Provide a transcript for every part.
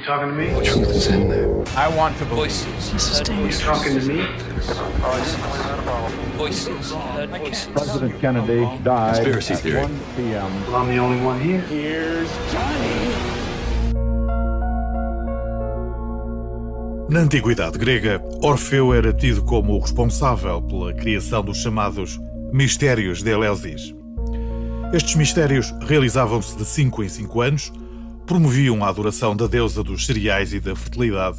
You talking to me? The truth is in there. I want to voices. This is dangerous. You talking to me? Voices. President Kennedy died Conspiracy at theory. 1 p.m. Well, I'm the only one here. Na antiguidade grega, Orfeu era tido como o responsável pela criação dos chamados Mistérios de Eleusis. Estes mistérios realizavam-se de 5 em 5 anos, promoviam a adoração da deusa dos cereais e da fertilidade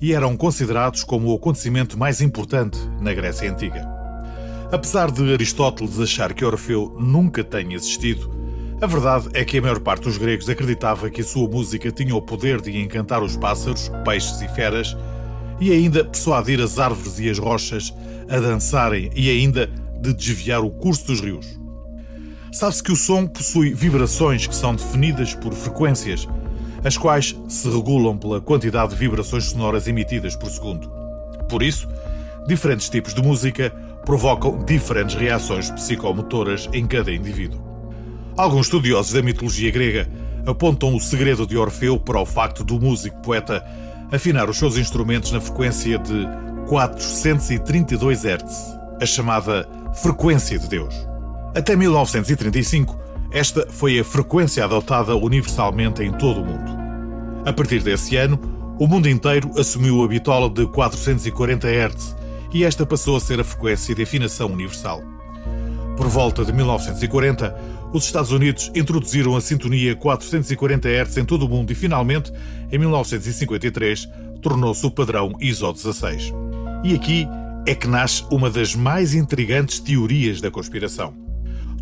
e eram considerados como o acontecimento mais importante na Grécia Antiga. Apesar de Aristóteles achar que Orfeu nunca tenha existido, a verdade é que a maior parte dos gregos acreditava que a sua música tinha o poder de encantar os pássaros, peixes e feras e ainda persuadir as árvores e as rochas a dançarem e ainda de desviar o curso dos rios. Sabe-se que o som possui vibrações que são definidas por frequências, as quais se regulam pela quantidade de vibrações sonoras emitidas por segundo. Por isso, diferentes tipos de música provocam diferentes reações psicomotoras em cada indivíduo. Alguns estudiosos da mitologia grega apontam o segredo de Orfeu para o facto do músico-poeta afinar os seus instrumentos na frequência de 432 Hz, a chamada frequência de Deus. Até 1935, esta foi a frequência adotada universalmente em todo o mundo. A partir desse ano, o mundo inteiro assumiu a bitola de 440 Hz e esta passou a ser a frequência de afinação universal. Por volta de 1940, os Estados Unidos introduziram a sintonia 440 Hz em todo o mundo e, finalmente, em 1953, tornou-se o padrão ISO 16. E aqui é que nasce uma das mais intrigantes teorias da conspiração.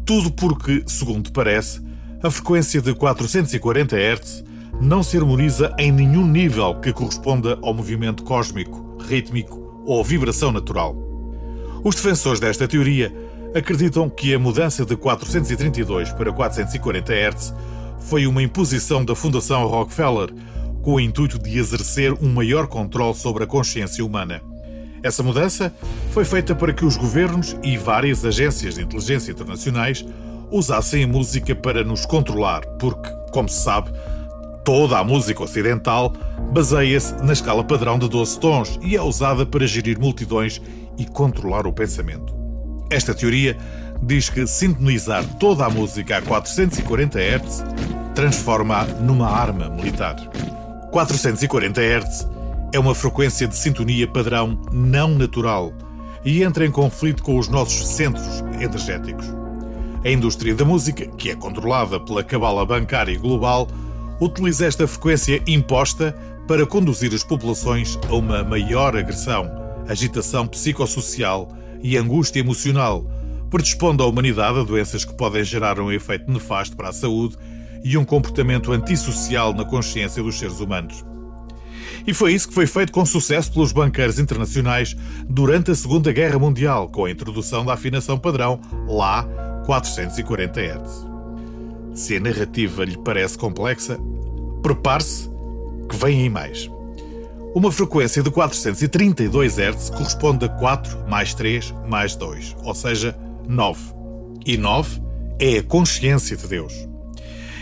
Tudo porque, segundo parece, a frequência de 440 Hz não se harmoniza em nenhum nível que corresponda ao movimento cósmico, rítmico ou vibração natural. Os defensores desta teoria acreditam que a mudança de 432 para 440 Hz foi uma imposição da Fundação Rockefeller com o intuito de exercer um maior controle sobre a consciência humana. Essa mudança foi feita para que os governos e várias agências de inteligência internacionais usassem a música para nos controlar, porque, como se sabe, toda a música ocidental baseia-se na escala padrão de 12 tons e é usada para gerir multidões e controlar o pensamento. Esta teoria diz que sintonizar toda a música a 440 Hz transforma-a numa arma militar. 440 Hz é uma frequência de sintonia padrão não natural e entra em conflito com os nossos centros energéticos. A indústria da música, que é controlada pela cabala bancária global, utiliza esta frequência imposta para conduzir as populações a uma maior agressão, agitação psicossocial e angústia emocional, predispondo a humanidade a doenças que podem gerar um efeito nefasto para a saúde e um comportamento antissocial na consciência dos seres humanos. E foi isso que foi feito com sucesso pelos banqueiros internacionais durante a Segunda Guerra Mundial, com a introdução da afinação padrão lá 440 Hz. Se a narrativa lhe parece complexa, prepare-se que vem aí mais. Uma frequência de 432 Hz corresponde a 4 mais 3 mais 2, ou seja, 9. E 9 é a consciência de Deus.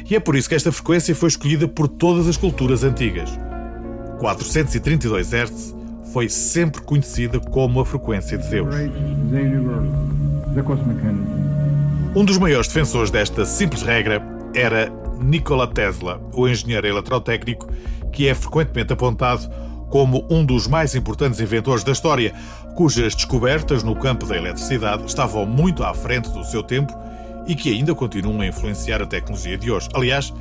E é por isso que esta frequência foi escolhida por todas as culturas antigas. 432 Hz foi sempre conhecida como a frequência de Deus. Um dos maiores defensores desta simples regra era Nikola Tesla, o engenheiro eletrotécnico que é frequentemente apontado como um dos mais importantes inventores da história, cujas descobertas no campo da eletricidade estavam muito à frente do seu tempo e que ainda continuam a influenciar a tecnologia de hoje. Aliás,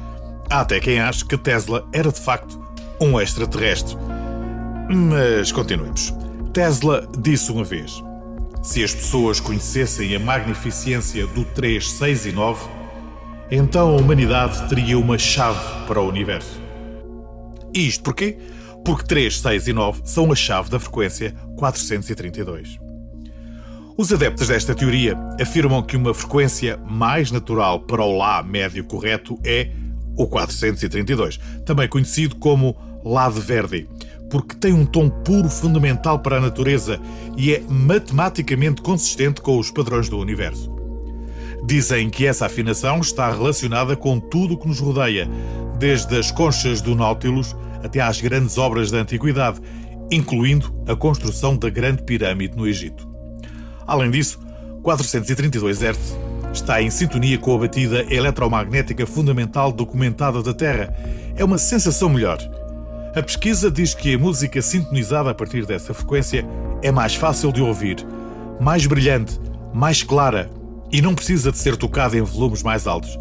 há até quem ache que Tesla era de facto um extraterrestre. Mas continuemos. Tesla disse uma vez: se as pessoas conhecessem a magnificência do 3, 6 e 9, então a humanidade teria uma chave para o universo. E isto porquê? Porque 3, 6 e 9 são a chave da frequência 432. Os adeptos desta teoria afirmam que uma frequência mais natural para o Lá médio correto é o 432, também conhecido como Lá de Verdi, porque tem um tom puro fundamental para a natureza e é matematicamente consistente com os padrões do universo. Dizem que essa afinação está relacionada com tudo o que nos rodeia, desde as conchas do Nautilus até às grandes obras da antiguidade, incluindo a construção da Grande Pirâmide no Egito. Além disso, 432 Hz está em sintonia com a batida eletromagnética fundamental documentada da Terra. É uma sensação melhor. A pesquisa diz que a música sintonizada a partir dessa frequência é mais fácil de ouvir, mais brilhante, mais clara e não precisa de ser tocada em volumes mais altos.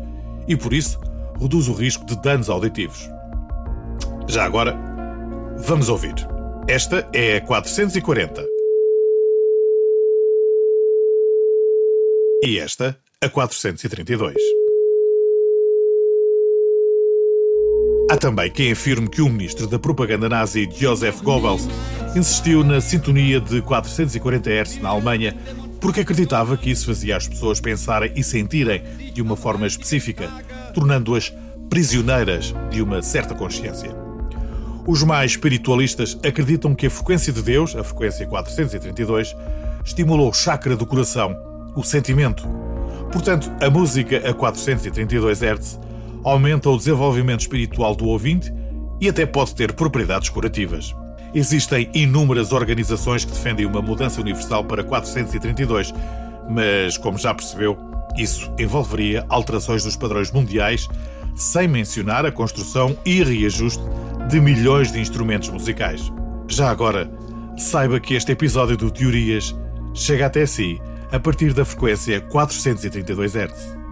E por isso, reduz o risco de danos auditivos. Já agora, vamos ouvir. Esta é a 440. E esta, a 432. Há também quem afirme que o ministro da propaganda nazi, Joseph Goebbels, insistiu na sintonia de 440 Hz na Alemanha porque acreditava que isso fazia as pessoas pensarem e sentirem de uma forma específica, tornando-as prisioneiras de uma certa consciência. Os mais espiritualistas acreditam que a frequência de Deus, a frequência 432, estimula o chakra do coração, o sentimento. Portanto, a música a 432 Hz aumenta o desenvolvimento espiritual do ouvinte e até pode ter propriedades curativas. Existem inúmeras organizações que defendem uma mudança universal para 432, mas, como já percebeu, isso envolveria alterações dos padrões mundiais, sem mencionar a construção e reajuste de milhões de instrumentos musicais. Já agora, saiba que este episódio do Teorias chega até si a partir da frequência 432 Hz.